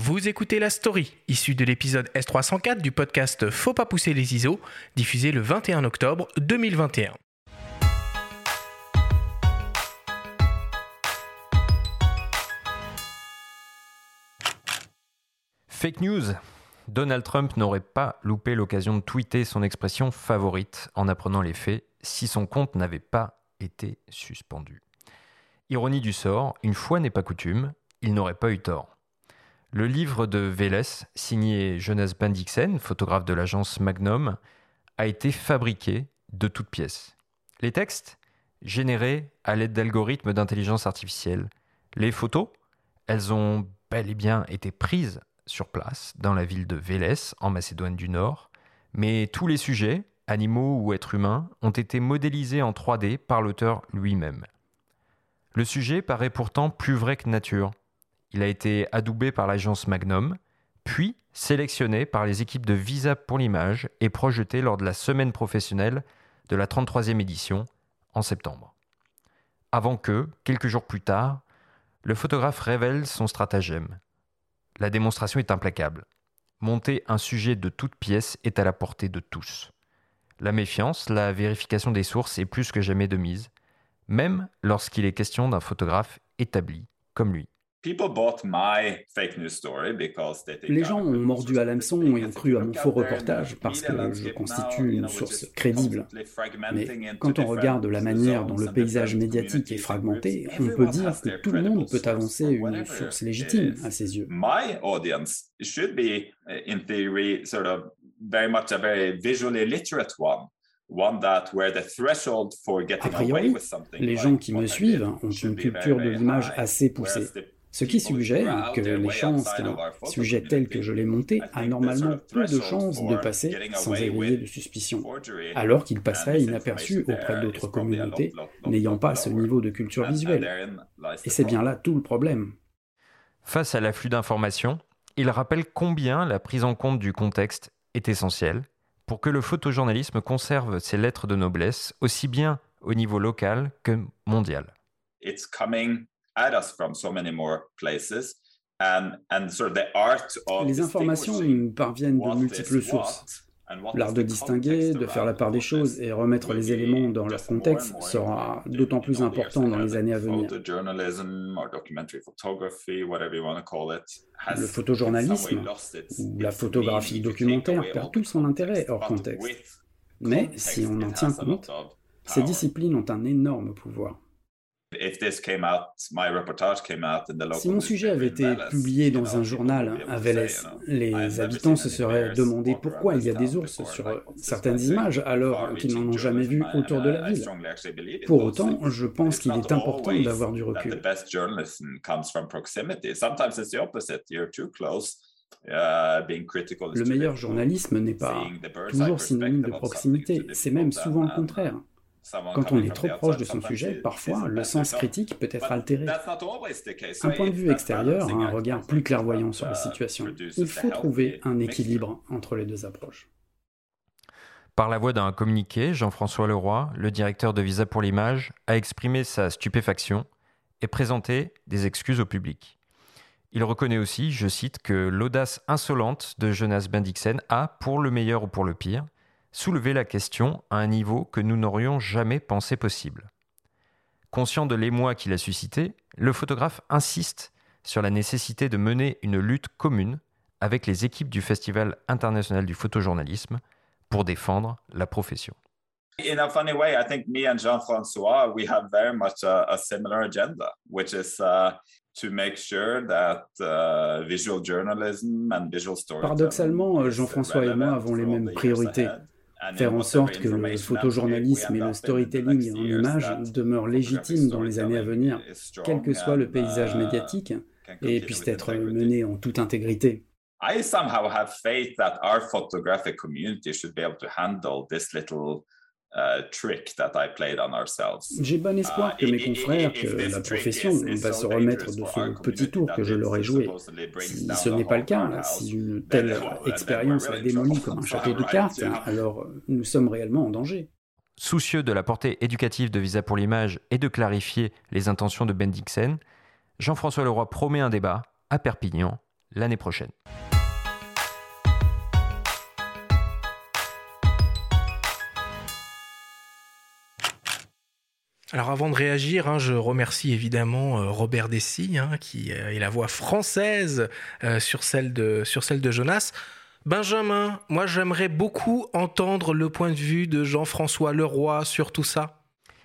Vous écoutez La Story, issue de l'épisode S304 du podcast Faut pas pousser les ISO, diffusé le 21 octobre 2021. Fake news. Donald Trump n'aurait pas loupé l'occasion de tweeter son expression favorite en apprenant les faits si son compte n'avait pas été suspendu. Ironie du sort, une fois n'est pas coutume, il n'aurait pas eu tort. Le livre de Vélez, signé Jonas Bendixen, photographe de l'agence Magnum, a été fabriqué de toutes pièces. Les textes, générés à l'aide d'algorithmes d'intelligence artificielle. Les photos, elles ont bel et bien été prises sur place, dans la ville de Vélez, en Macédoine du Nord, mais tous les sujets, animaux ou êtres humains, ont été modélisés en 3D par l'auteur lui-même. Le sujet paraît pourtant plus vrai que nature. Il a été adoubé par l'agence Magnum, puis sélectionné par les équipes de Visa pour l'image et projeté lors de la semaine professionnelle de la 33e édition en septembre. Avant que, quelques jours plus tard, le photographe révèle son stratagème. La démonstration est implacable. Monter un sujet de toute pièce est à la portée de tous. La méfiance, la vérification des sources est plus que jamais de mise, même lorsqu'il est question d'un photographe établi comme lui. Les gens ont mordu à l'hameçon et ont cru à mon faux reportage parce que je constitue une source crédible. Mais quand on regarde la manière dont le paysage médiatique est fragmenté, on peut dire que tout le monde peut avancer une source légitime à ses yeux. A priori, les gens qui me suivent ont une culture de l'image assez poussée. Ce qui suggère que les chances qu'un sujet tel que je l'ai monté a normalement peu de chances de passer sans éveiller de suspicion, alors qu'il passerait inaperçu auprès d'autres communautés n'ayant pas ce niveau de culture visuelle. Et c'est bien là tout le problème. Face à l'afflux d'informations, il rappelle combien la prise en compte du contexte est essentielle pour que le photojournalisme conserve ses lettres de noblesse aussi bien au niveau local que mondial. Les informations nous parviennent de multiples sources. L'art de distinguer, de faire la part des choses et remettre les éléments dans leur contexte sera d'autant plus important dans les années à venir. Le photojournalisme ou la photographie documentaire perd tout son intérêt hors contexte. Mais si on en tient compte, ces disciplines ont un énorme pouvoir. Si mon sujet avait été publié dans un journal à Vélez, les habitants se seraient demandé pourquoi il y a des ours sur certaines images alors qu'ils n'en ont jamais vu autour de la ville. Pour autant, je pense qu'il est important d'avoir du recul. Le meilleur journalisme n'est pas toujours synonyme de proximité, c'est même souvent le contraire. Quand on est trop proche de son sujet, parfois le sens critique peut être altéré. Un point de vue extérieur a un regard plus clairvoyant sur la situation. Il faut trouver un équilibre entre les deux approches. Par la voix d'un communiqué, Jean-François Leroy, le directeur de Visa pour l'image, a exprimé sa stupéfaction et présenté des excuses au public. Il reconnaît aussi, je cite, que l'audace insolente de Jonas Bendixen a, pour le meilleur ou pour le pire, soulever la question à un niveau que nous n'aurions jamais pensé possible. Conscient de l'émoi qu'il a suscité, le photographe insiste sur la nécessité de mener une lutte commune avec les équipes du Festival international du photojournalisme pour défendre la profession. In a funny way, I think me and Jean-François, we have very much a, a similar agenda, which is uh, to make sure that uh, visual journalism and visual Paradoxalement, Jean-François et moi avons les mêmes priorités faire en sorte que le photojournalisme et le storytelling en images demeurent légitimes dans les années à venir, quel que soit le paysage médiatique, et puissent être menés en toute intégrité. I somehow have faith that our photographic community should be able to handle this little Uh, J'ai bon espoir que mes confrères, que la profession va se remettre de ce petit tour que je leur ai joué. Si ce n'est pas le cas, si une telle expérience la démolit comme un château de cartes, alors nous sommes réellement en danger. Soucieux de la portée éducative de Visa pour l'image et de clarifier les intentions de Bendixen, Jean-François Leroy promet un débat à Perpignan l'année prochaine. Alors avant de réagir, hein, je remercie évidemment euh, Robert Dessy, hein, qui euh, est la voix française euh, sur, celle de, sur celle de Jonas. Benjamin, moi j'aimerais beaucoup entendre le point de vue de Jean-François Leroy sur tout ça.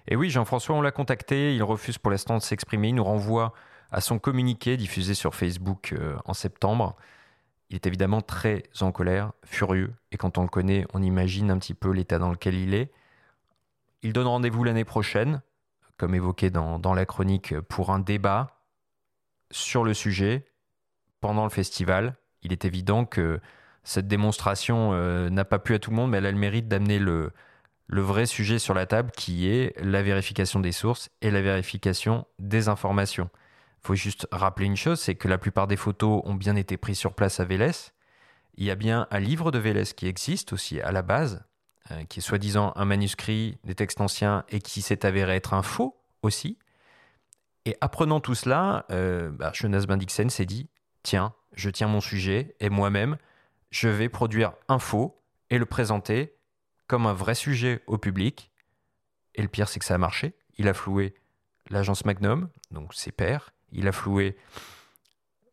Et oui, Jean-François, on l'a contacté, il refuse pour l'instant de s'exprimer, il nous renvoie à son communiqué diffusé sur Facebook en septembre. Il est évidemment très en colère, furieux, et quand on le connaît, on imagine un petit peu l'état dans lequel il est. Il donne rendez-vous l'année prochaine, comme évoqué dans, la chronique, pour un débat sur le sujet pendant le festival. Il est évident que cette démonstration euh, n'a pas plu à tout le monde, mais elle a le mérite d'amener le, le vrai sujet sur la table, qui est la vérification des sources et la vérification des informations. Il faut juste rappeler une chose, c'est que la plupart des photos ont bien été prises sur place à Vélez. Il y a bien un livre de Vélez qui existe aussi à la base, euh, qui est soi-disant un manuscrit, des textes anciens, et qui s'est avéré être un faux aussi. Et apprenant tout cela, euh, bah, s'est dit, tiens, je tiens mon sujet, et moi-même, je vais produire un faux et le présenter comme un vrai sujet au public. Et le pire, c'est que ça a marché. Il a floué l'agence Magnum, donc ses pairs, il a floué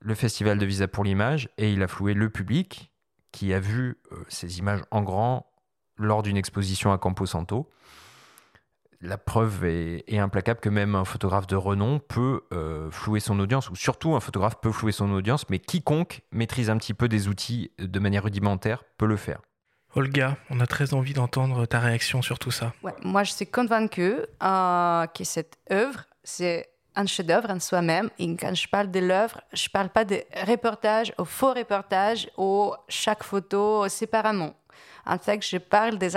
le festival de Visa pour l'image, et il a floué le public qui a vu euh, ces images en grand lors d'une exposition à Camposanto. La preuve est, implacable que même un photographe de renom peut euh, flouer son audience, ou surtout un photographe peut flouer son audience, mais quiconque maîtrise un petit peu des outils de manière rudimentaire peut le faire. Olga, on a très envie d'entendre ta réaction sur tout ça. moi, je suis convaincue euh, que cette œuvre, c'est un chef-d'œuvre en soi-même. Et quand je parle de l'œuvre, je ne parle pas de reportage, au faux reportage, ou chaque photo séparément. En fait, je parle, des,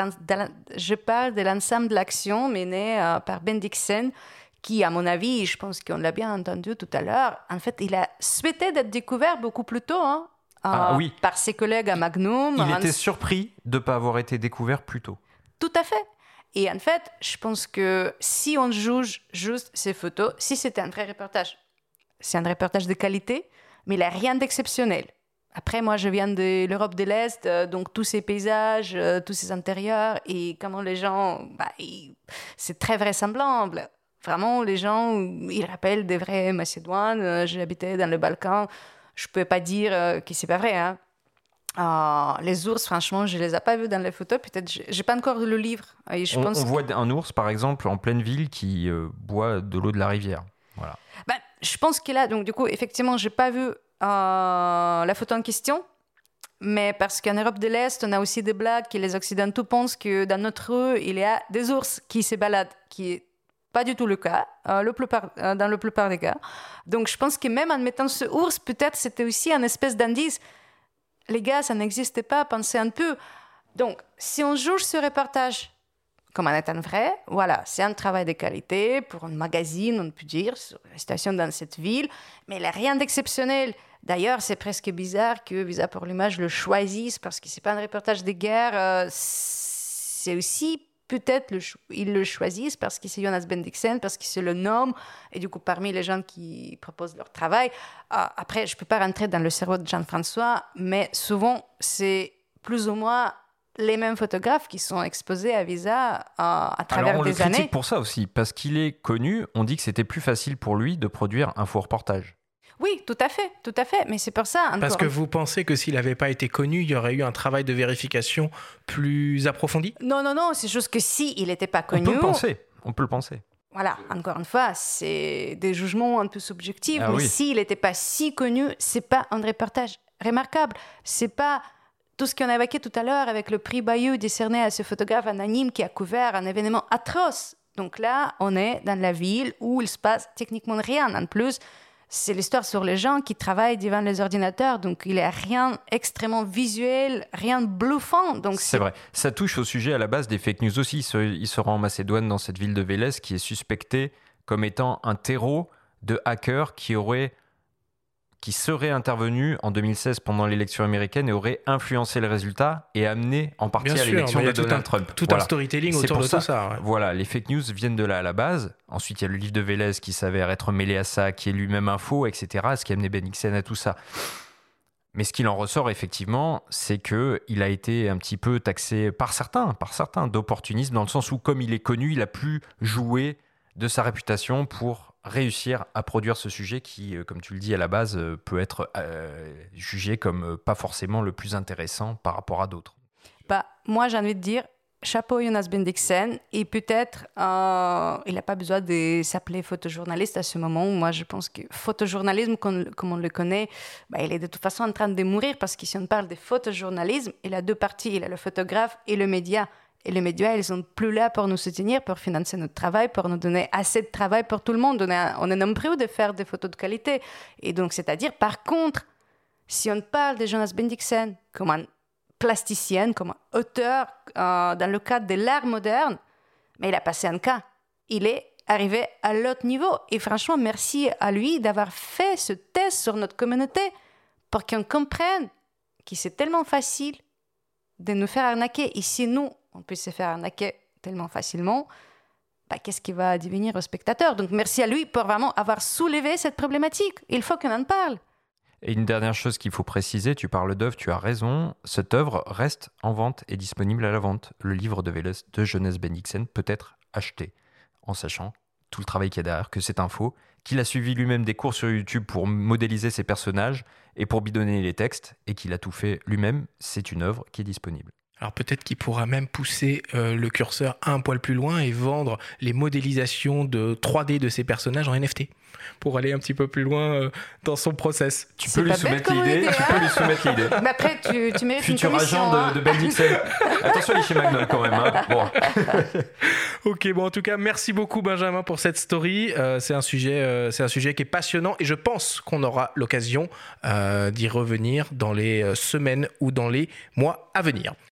je parle de l'ensemble de l'action menée euh, par Ben Dixon, qui, à mon avis, je pense qu'on l'a bien entendu tout à l'heure, en fait, il a souhaité d'être découvert beaucoup plus tôt. Hein, ah, oui. par ses collègues à Magnum. Il était surpris de ne pas avoir été découvert plus tôt. Tout à fait. Et en fait, je pense que si on juge juste ces photos, si c'était un vrai reportage, c'est un reportage de qualité, mais il n'y a rien d'exceptionnel. Après, moi, je viens de l'Europe de l'Est, euh, donc tous ces paysages, euh, tous ces intérieurs, et comment les gens, bah, c'est très vraisemblable. Vraiment, les gens, ils rappellent des vrais Macédoines. Euh, J'habitais dans le Balkan. Je ne peux pas dire que c'est pas vrai. Hein. Ah, les ours, franchement, je les ai pas vus dans les photos. Peut-être, j'ai pas encore le livre. Et je on, pense on voit un ours, par exemple, en pleine ville qui boit de l'eau de la rivière. Voilà. Ben, je pense qu'il a. Donc, du coup, effectivement, j'ai pas vu la photo en question. Mais parce qu'en Europe de l'Est, on a aussi des blagues que les Occidentaux pensent que dans notre rue, il y a des ours qui se baladent, qui n'est pas du tout le cas, euh, le plupart, euh, dans la plupart des cas. Donc je pense que même en mettant ce ours, peut-être c'était aussi un espèce d'indice. Les gars, ça n'existait pas, pensez un peu. Donc, si on juge ce reportage comme un étant vrai. Voilà, c'est un travail de qualité pour un magazine, on peut dire, sur la station dans cette ville, mais il n'y a rien d'exceptionnel. D'ailleurs, c'est presque bizarre que Visa pour l'image le choisisse parce que c'est pas un reportage de guerre. Euh, c'est aussi peut-être le le choisissent parce que c'est Jonas Bendixen, parce que c'est le nom, et du coup, parmi les gens qui proposent leur travail. Ah, après, je peux pas rentrer dans le cerveau de Jean-François, mais souvent, c'est plus ou moins les mêmes photographes qui sont exposés à Visa à, à travers Alors on le critique pour ça aussi, parce qu'il est connu, on dit que c'était plus facile pour lui de produire un faux reportage. Oui, tout à fait, tout à fait. Mais c'est pour ça. Parce que vous pensez que s'il n'avait pas été connu, il y aurait eu un travail de vérification plus approfondi? Non, non, non. C'est juste que si il n'était pas connu. On peut le penser. On peut le penser. Voilà, encore une fois, c'est des jugements un peu subjectifs. Ah mais s'il n'était pas si connu, c'est pas un reportage remarquable. C'est pas tout ce qu'on a évoqué tout à l'heure avec le prix Bayeux décerné à ce photographe anonyme qui a couvert un événement atroce. Donc là, on est dans la ville où il se passe techniquement rien. En plus, c'est l'histoire sur les gens qui travaillent devant les ordinateurs, donc il n'y a rien extrêmement visuel, rien de bluffant. Donc c'est vrai. Ça touche au sujet à la base des fake news aussi. Il se rend en Macédoine dans cette ville de Vélez qui est suspectée comme étant un terreau de hackers qui auraient qui serait intervenu en 2016 pendant l'élection américaine et aurait influencé le résultat et amené en partie à l'élection de Donald Trump. Tout un storytelling autour de ça. tout ça. Voilà, les fake news viennent de là à la base. Ensuite, il y a le livre de Vélez qui s'avère être mêlé à ça, qui est lui-même un faux, etc. Ce qui a amené Ben Nixon à tout ça. Mais ce qu'il en ressort effectivement, c'est que il a été un petit peu taxé par certains, par certains d'opportunisme, dans le sens où comme il est connu, il a pu jouer de sa réputation pour réussir à produire ce sujet qui, euh, comme tu le dis à la base, euh, peut être euh, jugé comme pas forcément le plus intéressant par rapport à d'autres. Bah, moi, j'ai envie de dire, chapeau Jonas Bendixen. Et peut-être, il n'a pas besoin de s'appeler photojournaliste à ce moment. Moi, je pense que photojournalisme, comme, on le connaît, bah, il est de toute façon en train de mourir parce que si on parle de photojournalisme, il a deux parties. Il a le photographe et le média. Et les médias, ils sont plus là pour nous soutenir, pour financer notre travail, pour nous donner assez de travail pour tout le monde. On est, on est nombreux de faire des photos de qualité. Et donc, c'est-à-dire, par contre, si on parle de Jonas Bendixen comme un plasticienne, comme auteur euh, dans le cadre de l'art moderne, mais il a passé un cas. Il est arrivé à l'autre niveau. Et franchement, merci à lui d'avoir fait ce test sur notre communauté pour qu'on comprenne que c'est tellement facile de nous faire arnaquer. Et si nous, on peut se faire arnaquer tellement facilement, bah, qu'est-ce qui va devenir aux spectateurs Donc merci à lui pour vraiment avoir soulevé cette problématique. Il faut qu'on en parle. Et une dernière chose qu'il faut préciser, tu parles d'œuvre, tu as raison, cette œuvre reste en vente et disponible à la vente. Le livre de Vélez de Jeunesse Bendixen peut être acheté, en sachant tout le travail qu'il y a derrière, que c'est un faux, qu'il a suivi lui-même des cours sur YouTube pour modéliser ses personnages et pour bidonner les textes, et qu'il a tout fait lui-même, c'est une œuvre qui est disponible. Alors peut-être qu'il pourra même pousser euh, le curseur un poil plus loin et vendre les modélisations de 3D de ses personnages en NFT pour aller un petit peu plus loin euh, dans son process. Tu peux, lui soumettre l'idée. Tu peux lui soumettre l'idée. Mais après, tu, tu mérites Futur une agent de, hein. de Ben Dixon. Attention, il est chez quand même. Hein. Bon. ok, bon, en tout cas, merci beaucoup Benjamin pour cette story. Euh, c'est un sujet, c'est un sujet qui est passionnant et je pense qu'on aura l'occasion d'y revenir dans les semaines ou dans les mois à venir.